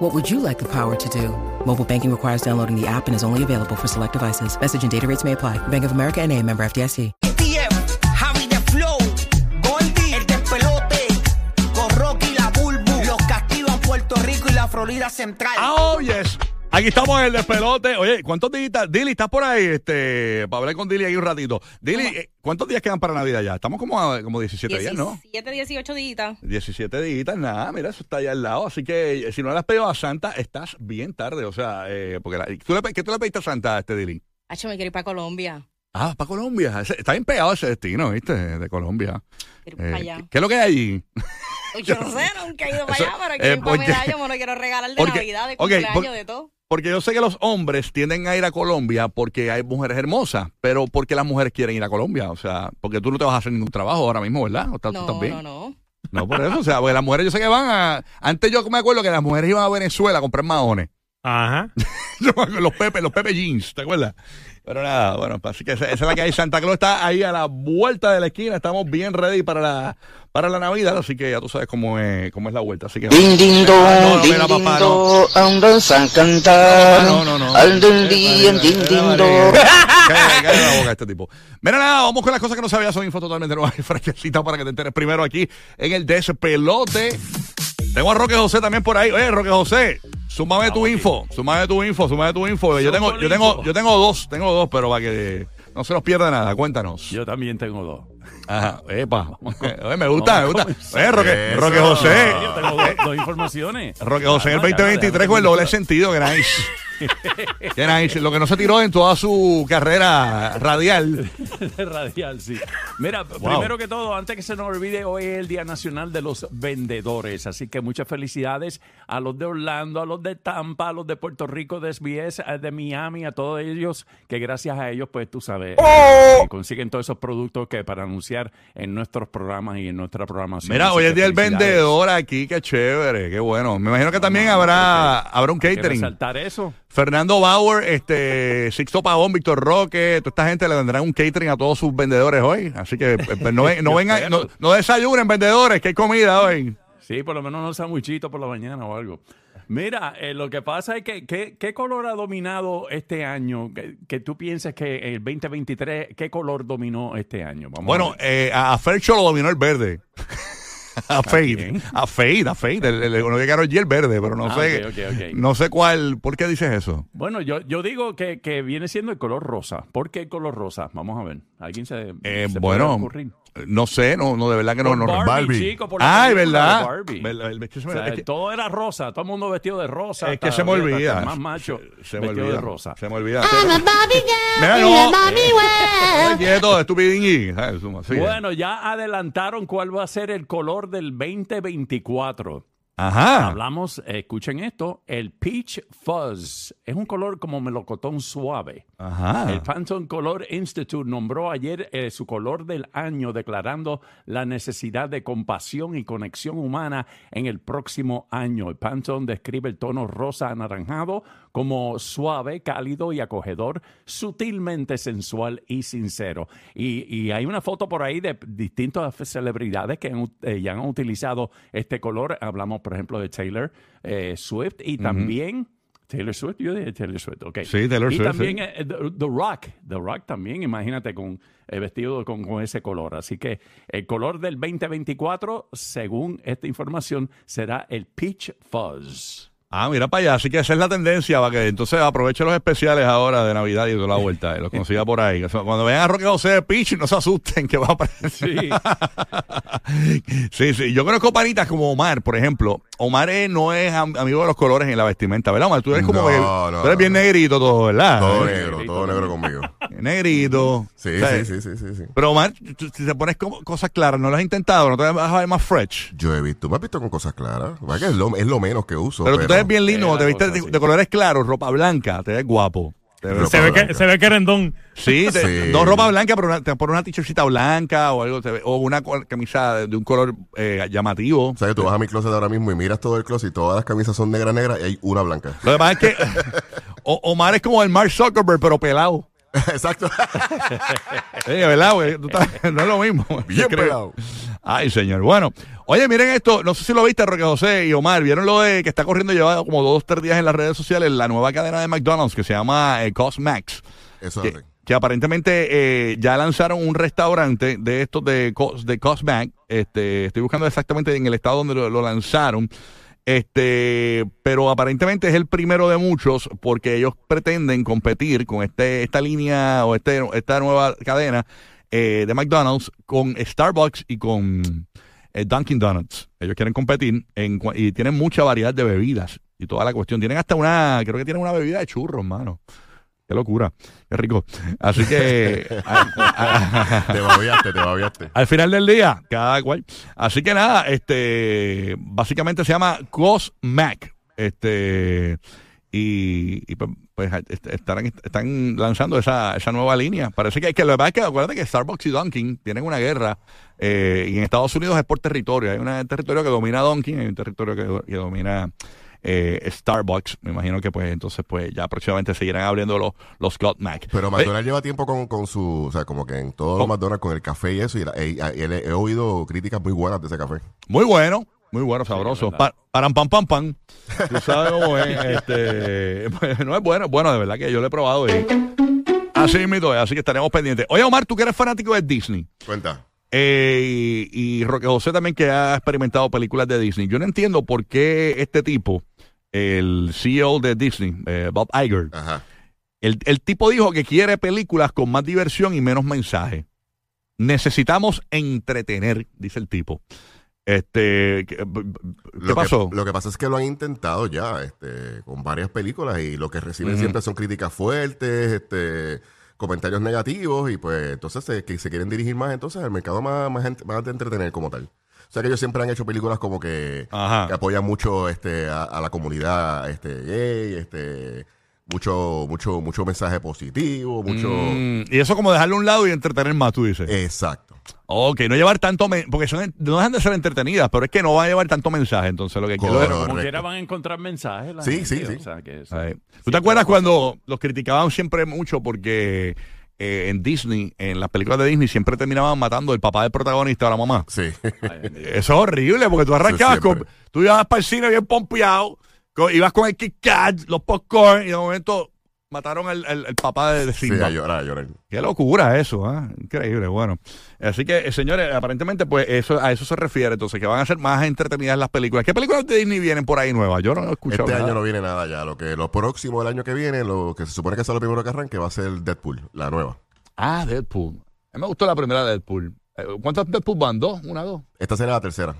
What would you like the power to do? Mobile banking requires downloading the app and is only available for select devices. Message and data rates may apply. Bank of America and a member FDIC. TF, Javi de Flow, Goldie, el despelote, con Rocky la Bulbu, los castigan Puerto Rico y la Florida Central. Ah, oh, yes. Aquí estamos en el despelote. Oye, ¿cuántos días? Dili, ¿estás por ahí? Este, para hablar con Dili ahí un ratito. Dili, eh, ¿cuántos días quedan para Navidad ya? Estamos como, a- como 17 días, ¿no? 17, 18 días. 17 días, nada, mira, eso está allá al lado. Así que eh, si no le has pedido a Santa, estás bien tarde. O sea, eh, porque la- ¿tú le, pe- ¿qué tú le pediste a Santa, este Dili? Hacho, me quiero ir para Colombia. Ah, para Colombia. Ese- está bien pegado ese destino, ¿viste? De Colombia. Quiero Eh, ir para allá. ¿qué, qué es lo que hay allí? Yo no sé, nunca he ido para Eso- allá, pero eh, quiero ir para porque- medallo, me lo quiero regalar de porque- Navidad, de ok, cumpleaños, porque- de todo. Porque yo sé que los hombres tienden a ir a Colombia porque hay mujeres hermosas, pero porque las mujeres quieren ir a Colombia, o sea, porque tú no te vas a hacer ningún trabajo ahora mismo, ¿verdad? ¿O estás- No, no, no. No, por eso, o sea, porque las mujeres yo sé que van a... Antes yo me acuerdo que las mujeres iban a Venezuela a comprar maones. Ajá. Los Pepe, los Pepe Jeans, ¿te acuerdas? Pero nada, bueno, pues así que esa, esa es la que hay. Santa Claus está ahí a la vuelta de la esquina, estamos bien ready para la, para la Navidad, así que ya tú sabes cómo es, cómo es la vuelta. Así que... Ding ding Ah, no, no, ding ding papá, no. dong, andas a cantar. No, no, no. Al del día, ding ding. Cállate, la boca este tipo. Mira nada, vamos con las cosas que no sabías. Son info totalmente nuevas y fresquecitas para que te enteres primero aquí en el despelote. Tengo a Roque José también por ahí. Oye, Roque José, súmame tu info, súmame tu info, súmame tu info. Yo tengo, yo tengo, yo tengo dos, tengo dos, pero para que no se nos pierda nada, cuéntanos. Yo también tengo dos. Ajá, epa. Oye, me gusta, me gusta. Oye, Roque. Roque José. Yo tengo dos, dos informaciones. Roque José en el Calma, calma, 2023 déjame con el doble sentido, que nice. Nice. Lo que no se tiró en toda su carrera radial. Radial, sí. Mira, primero que todo, antes que se nos olvide, hoy es el Día Nacional de los Vendedores. Así que muchas felicidades a los de Orlando, a los de Tampa, a los de Puerto Rico, de SBS, de Miami, a todos ellos, que gracias a ellos, pues tú sabes, eh, consiguen todos esos productos que para anunciar en nuestros programas y en nuestra programación. Mira, hoy es día del vendedor aquí, qué chévere, qué bueno. Me imagino que también habrá, habrá un Hay que catering. resaltar eso. Fernando Bauer, este, Sixto Pavón, Víctor Roque, toda esta gente le tendrán un catering a todos sus vendedores hoy. Así que eh, pues, no, no vengan, no, no desayunen vendedores, que hay comida hoy. Sí, por lo menos unos sandwichitos por la mañana o algo. Mira, eh, lo que pasa es que, ¿qué color ha dominado este año? Que, que tú piensas que el 2023, ¿qué color dominó este año? Vamos Bueno, a eh, a, a Fercho lo dominó el verde. A Fade, a Fade, a Fade. El, el, uno que ganó el verde, pero no Ah, sé, ok, ok, ok. no sé cuál. ¿Por qué dices eso? Bueno, yo, yo digo que, que viene siendo el color rosa. ¿Por qué el color rosa? Vamos a ver. ¿Alguien se, Eh, se bueno, ocurrir? no sé, no, no, de verdad que no, Por no. Barbie, Barbie. chico, por la Ay, ¿verdad? Barbie. Verdad, el- es que se O me- sea, es que- todo era rosa, todo el mundo vestido de rosa. Es que hasta- se me hasta olvida. más macho Se, se me olvida. de rosa. Se me olvida. Mira, no. Ay, Quieto, sigue. Bueno, ya adelantaron cuál va a ser el color del 2024. Ajá. Hablamos, eh, escuchen esto, el Peach Fuzz. Es un color como melocotón suave. Ajá. El Pantone Color Institute nombró ayer eh, su color del año, declarando la necesidad de compasión y conexión humana en el próximo año. El Pantone describe el tono rosa anaranjado como suave, cálido y acogedor, sutilmente sensual y sincero. Y, y hay una foto por ahí de distintas celebridades que han, eh, ya han utilizado este color. Hablamos, por ejemplo, de Taylor eh, Swift y también... Taylor Swift, yo dije Taylor Swift, ok. Sí, Taylor y Swift, también sí. eh, The, The Rock, The Rock también, imagínate con eh, vestido con, con ese color. Así que el color del 2024, según esta información, será el Peach Fuzz. Ah, mira para allá. Así que esa es la tendencia. Para que entonces aproveche los especiales ahora de Navidad y toda la vuelta. Y los consiga por ahí. Cuando vean a Roque José de Peach, no se asusten que va a aparecer. Sí. Sí, sí. Yo conozco panitas como Omar, por ejemplo. Omar eh, no es am- amigo de los colores en la vestimenta, ¿verdad, Omar? Tú eres como No, que- no, tú eres bien no. negrito todo, ¿verdad? Todo Eh, negro, todo negro conmigo. Negrito. Sí, sí, sí, sí, sí, sí. Pero Omar, tú- si te pones como cosas claras, ¿no lo has intentado? ¿No te vas a ver más fresh? Yo he visto, me has visto con cosas claras. Va que es lo, es lo menos que uso. Pero tú te ves bien lindo, Eh, te viste de, colores claros, ropa blanca, te ves guapo. Te Ropa ves- Se ve, blanca. que, se ve querendón. Sí, te- Sí. no ropa blanca, pero una, te pones una t-shirtcita blanca o algo, te ve- o una co- camisa de, de un color eh, llamativo. O sea, que tú vas a mi closet ahora mismo y miras todo el closet y todas las camisas son negra, negra y hay una blanca. Lo demás es que o- Omar es como el Mark Zuckerberg, pero pelado. Exacto. Sí, ¿verdad? güey? Tú estás- no es lo mismo. Bien Creo. pelado. Ay, señor. Bueno, oye, miren esto. No sé si lo viste, Roque José y Omar. ¿Vieron lo de que está corriendo lleva como dos, tres días en las redes sociales la nueva cadena de McDonald's que se llama eh, Cosmax? Eso que, aparentemente eh, ya lanzaron un restaurante de estos de, Cos, de Cosmac. Este, estoy buscando exactamente en el estado donde lo, lo lanzaron. Este, pero aparentemente es el primero de muchos porque ellos pretenden competir con este, esta línea o este, esta nueva cadena eh, de McDonald's con Starbucks y con eh, Dunkin' Donuts. Ellos quieren competir en, y tienen mucha variedad de bebidas y toda la cuestión. Tienen hasta una, creo que tienen una bebida de churros, mano. Qué locura, qué rico. Así que a- a- Te babiaste, te babiaste. al final del día, cada cual. Así que nada, este, básicamente se llama Cosmac. Este, y, y, pues, pues, est- estarán, están lanzando esa, esa nueva línea. Parece que, que lo que pasa es que acuérdate que Starbucks y Dunkin' tienen una guerra eh, y en Estados Unidos es por territorio. Hay un territorio que domina Dunkin' y hay un territorio que, que domina eh, Starbucks. Me imagino que pues entonces pues ya próximamente seguirán abriendo los, los Cosmac. Pero McDonald's lleva tiempo con, con su, o sea, como que en todos los. McDonald's con el café y eso, y, la- y- y- he, he oído críticas muy buenas de ese café. Muy bueno, muy bueno, sabroso. verdad. Pa- param, pam, pam, pam. Tú sabes cómo es. Este, no es bueno, es bueno, de verdad que yo lo he probado. Y, así mismo así que estaremos pendientes. Oye, Omar, tú que eres fanático de Disney. Cuenta. Eh, y, y Roque José también que ha experimentado películas de Disney. Yo no entiendo por qué este tipo, el CEO de Disney, eh, Bob Iger, Ajá. el, el tipo dijo que quiere películas con más diversión y menos mensaje. Necesitamos entretener, dice el tipo. Este, ¿qué, b- b- ¿qué Lo pasó? Que, lo que pasa es que lo han intentado ya, este, con varias películas y lo que reciben siempre son críticas fuertes, este, comentarios negativos y pues entonces se, que se quieren dirigir más entonces al mercado más, más, más de entretener como tal. O sea que ellos siempre han hecho películas como que, que apoyan mucho este, a, a la comunidad este, gay, este, mucho, mucho, mucho mensaje positivo, mucho... Mm, y eso como dejarlo a un lado y entretener más, tú dices. Exacto. ok, no llevar tanto, porque son, no dejan de ser entretenidas, pero es que no van a llevar tanto mensaje, entonces lo que quiero. Correcto. Como quiera van a encontrar mensajes. la Sí, gente, sí, sí. o sea, que eso- Ay. ¿Tú sí, te acuerdas cuando los criticaban siempre mucho porque eh, en Disney, en las películas de Disney, siempre terminaban matando el papá del protagonista o la mamá? Sí. Ay. Eso es horrible, porque tú arrancabas Sí, con. Tú ibas para el cine bien pompeado, ibas con el Kit Kat, los popcorn, y de momento mataron al, al- al papá de, de Sí, Simba. a llorar, a llorar. Qué locura eso, ¿ah? Increíble, bueno. Así que, eh, señores, aparentemente, pues eso a eso se refiere, entonces, que van a ser más entretenidas las películas. ¿Qué películas de Disney vienen por ahí nuevas? Yo no he escuchado Este nada. año no viene nada ya. Lo que lo próximo del año que viene, lo que se supone que es lo primero que arranque, va a ser Deadpool, la nueva. Ah, Deadpool. A mí me gustó la primera de Deadpool. Eh, ¿Cuántas Deadpool van? ¿Dos? ¿Una, dos? Esta será la tercera.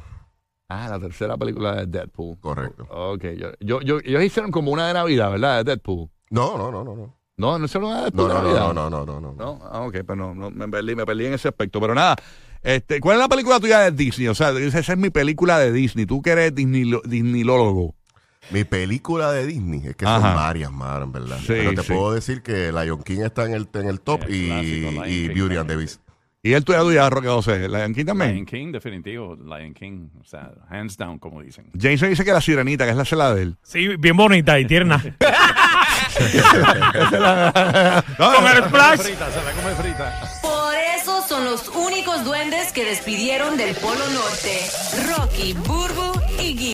Ah, la tercera película de Deadpool. Correcto. Ok, yo, yo, yo- ellos hicieron como una de Navidad, ¿verdad? De Deadpool. No, no, no, no, no. No, no hicieron una de No, Deadpool de no, Navidad. no, no, no, no, no. No, ah, ok, pero no, no, me, perdí, me perdí en ese aspecto. Pero nada, este, ¿cuál es la película tuya de Disney? O sea, esa es mi película de Disney. Tú que eres Disney, Disneylólogo. Mi película de Disney, es que Ajá. son varias, mano, en verdad. Sí, Pero te sí. puedo decir que Lion King está en el, en el top El y, clásico, y Beauty and the Beast. ¿Y el tuya tuya, Roque José? ¿Lion King también? Lion King, definitivo. Lion King. O sea, hands down, como dicen. Jason dice que la sirenita, que es la cela de él. Sí, bien bonita y tierna. No, Con el. Frita, se la come frita. Por eso son los únicos duendes que despidieron del Polo Norte. Rocky, Burro